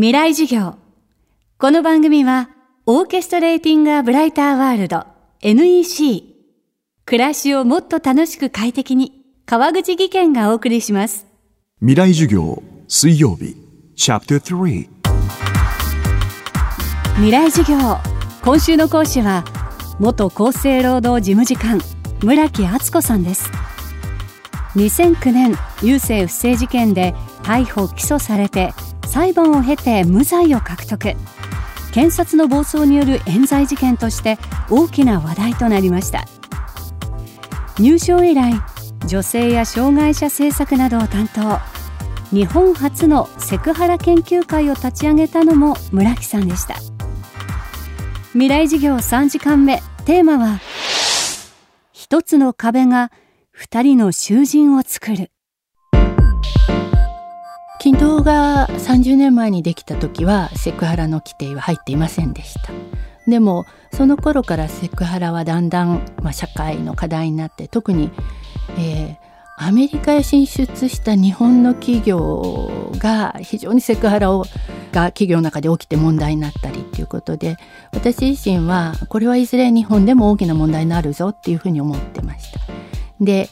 未来授業。この番組は、オーケストレーティング・ア・ブライター・ワールド NEC。暮らしをもっと楽しく快適に、川口義賢がお送りします。未来授業水曜日チャプター3未来授業。今週の講師は、元厚生労働事務次官、村木敦子さんです。2009年、郵政不正事件で逮捕・起訴されて、裁判を経て無罪を獲得。検察の暴走による冤罪事件として大きな話題となりました。入省以来女性や障害者政策などを担当。日本初のセクハラ研究会を立ち上げたのも村木さんでした。未来授業3時間目。テーマは一つの壁が二人の囚人を作る。均等が30年前にできた時はセクハラの規定は入っていませんでしたでもその頃からセクハラはだんだん、まあ、社会の課題になって特に、えー、アメリカへ進出した日本の企業が非常にセクハラをが企業の中で起きて問題になったりっていうことで私自身はこれはいずれ日本でも大きな問題になるぞっていうふうに思ってました。で、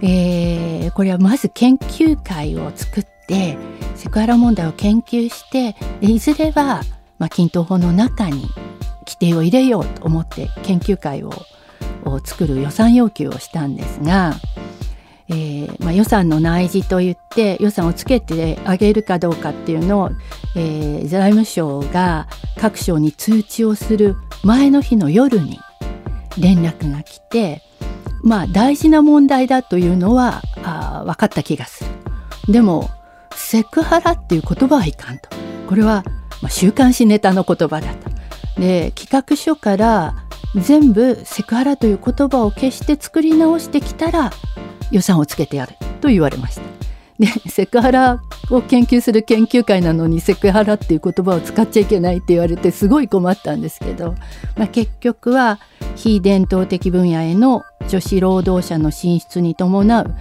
えー、これはまず研究会を作ってセクハラ問題を研究していずれは、まあ、均等法の中に規定を入れようと思って研究会を作る予算要求をしたんですが、えーまあ、予算の内示といって予算をつけてあげるかどうかっていうのを、えー、財務省が各省に通知をする前の日の夜に連絡が来てまあ大事な問題だというのはあ分かった気がする。でもセクハラっていう言葉はいかんと。これは、ま、週刊誌ネタの言葉だと。で企画書から全部セクハラという言葉を消して作り直してきたら予算をつけてやると言われました。でセクハラを研究する研究会なのにセクハラっていう言葉を使っちゃいけないって言われてすごい困ったんですけど、まあ、結局は非伝統的分野への女子労働者の進出に伴う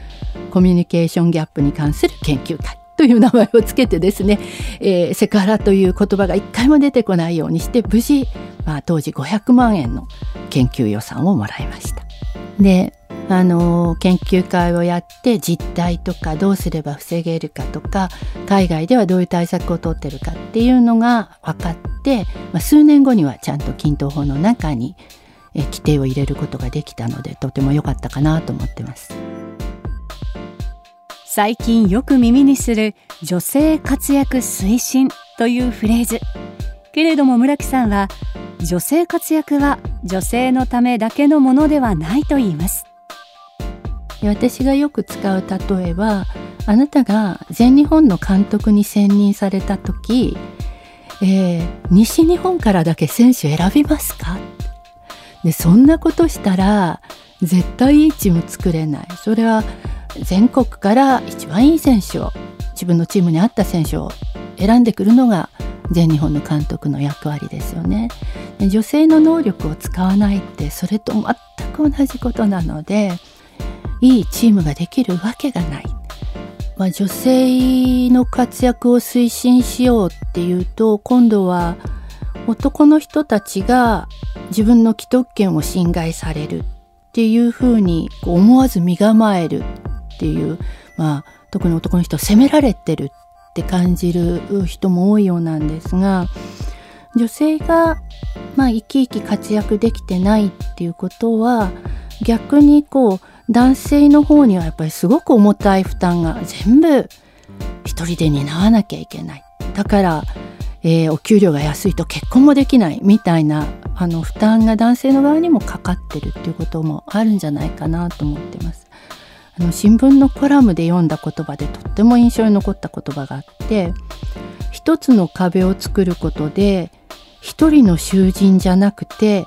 コミュニケーションギャップに関する研究会という名前をつけてですね、えー、セクハラという言葉が一回も出てこないようにして無事、まあ、当時500万円の研究予算をもらいました。であの研究会をやって実態とかどうすれば防げるかとか海外ではどういう対策をとってるかっていうのが分かって、まあ、数年後にはちゃんと均等法の中に規定を入れることができたのでとても良かったかなと思ってます。最近よく耳にする女性活躍推進というフレーズ。けれども村木さんは女性活躍は女性のためだけのものではないと言います。私がよく使う例えはあなたが全日本の監督に選任された時、えー、西日本からだけ選手選びますか？でそんなことしたら絶対いいチーム作れない。それは全国から一番いい選手を自分のチームに合った選手を選んでくるのが全日本の監督の役割ですよね。女性の能力を使わないってそれと全く同じことなのでいいチームができるわけがない。まあ、女性の活躍を推進しようっていうと今度は男の人たちが自分の既得権を侵害されるっていうふうに思わず身構えるっていう、まあ、特に男の人は責められてるって感じる人も多いようなんですが女性が、まあ、生き生き活躍できてないっていうことは逆にこう男性の方にはやっぱりすごく重たい負担が全部一人で担わなきゃいけない。だから、えー、お給料が安いと結婚もできないみたいなあの負担が男性の側にもかかってるっていうこともあるんじゃないかなと思ってます。あの新聞のコラムで読んだ言葉でとっても印象に残った言葉があって一つの壁を作ることで一人の囚人じゃなくて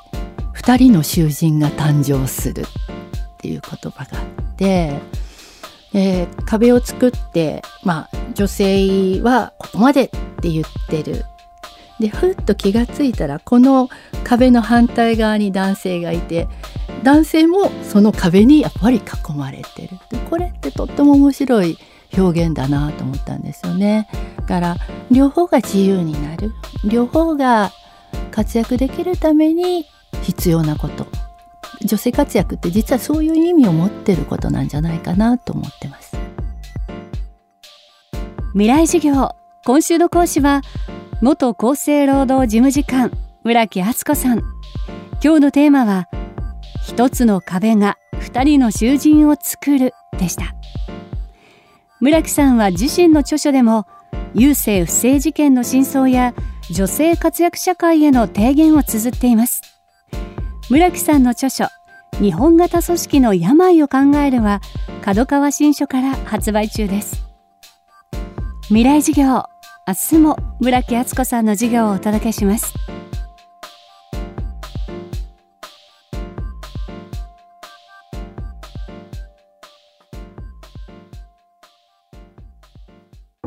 二人の囚人が誕生するっていう言葉があって、えー、壁を作ってまあ女性はここまでって言ってる。でふっと気がついたらこの壁の反対側に男性がいて男性もその壁にやっぱり囲まれてる。これってとっても面白い表現だなと思ったんですよね。だから両方が自由になる。両方が活躍できるために必要なこと。女性活躍って実はそういう意味を持ってることなんじゃないかなと思ってます。未来授業。今週の講師は元厚生労働事務次官村木敦子さん。今日のテーマは一つの壁が二人の囚人を作るでした。村木さんは自身の著書でも郵政不正事件の真相や女性活躍社会への提言を綴っています。村木さんの著書日本型組織の病を考えるは角川新書から発売中です。未来授業明日も村木敦子さんの授業をお届けします。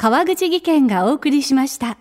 川口技研がお送りしました。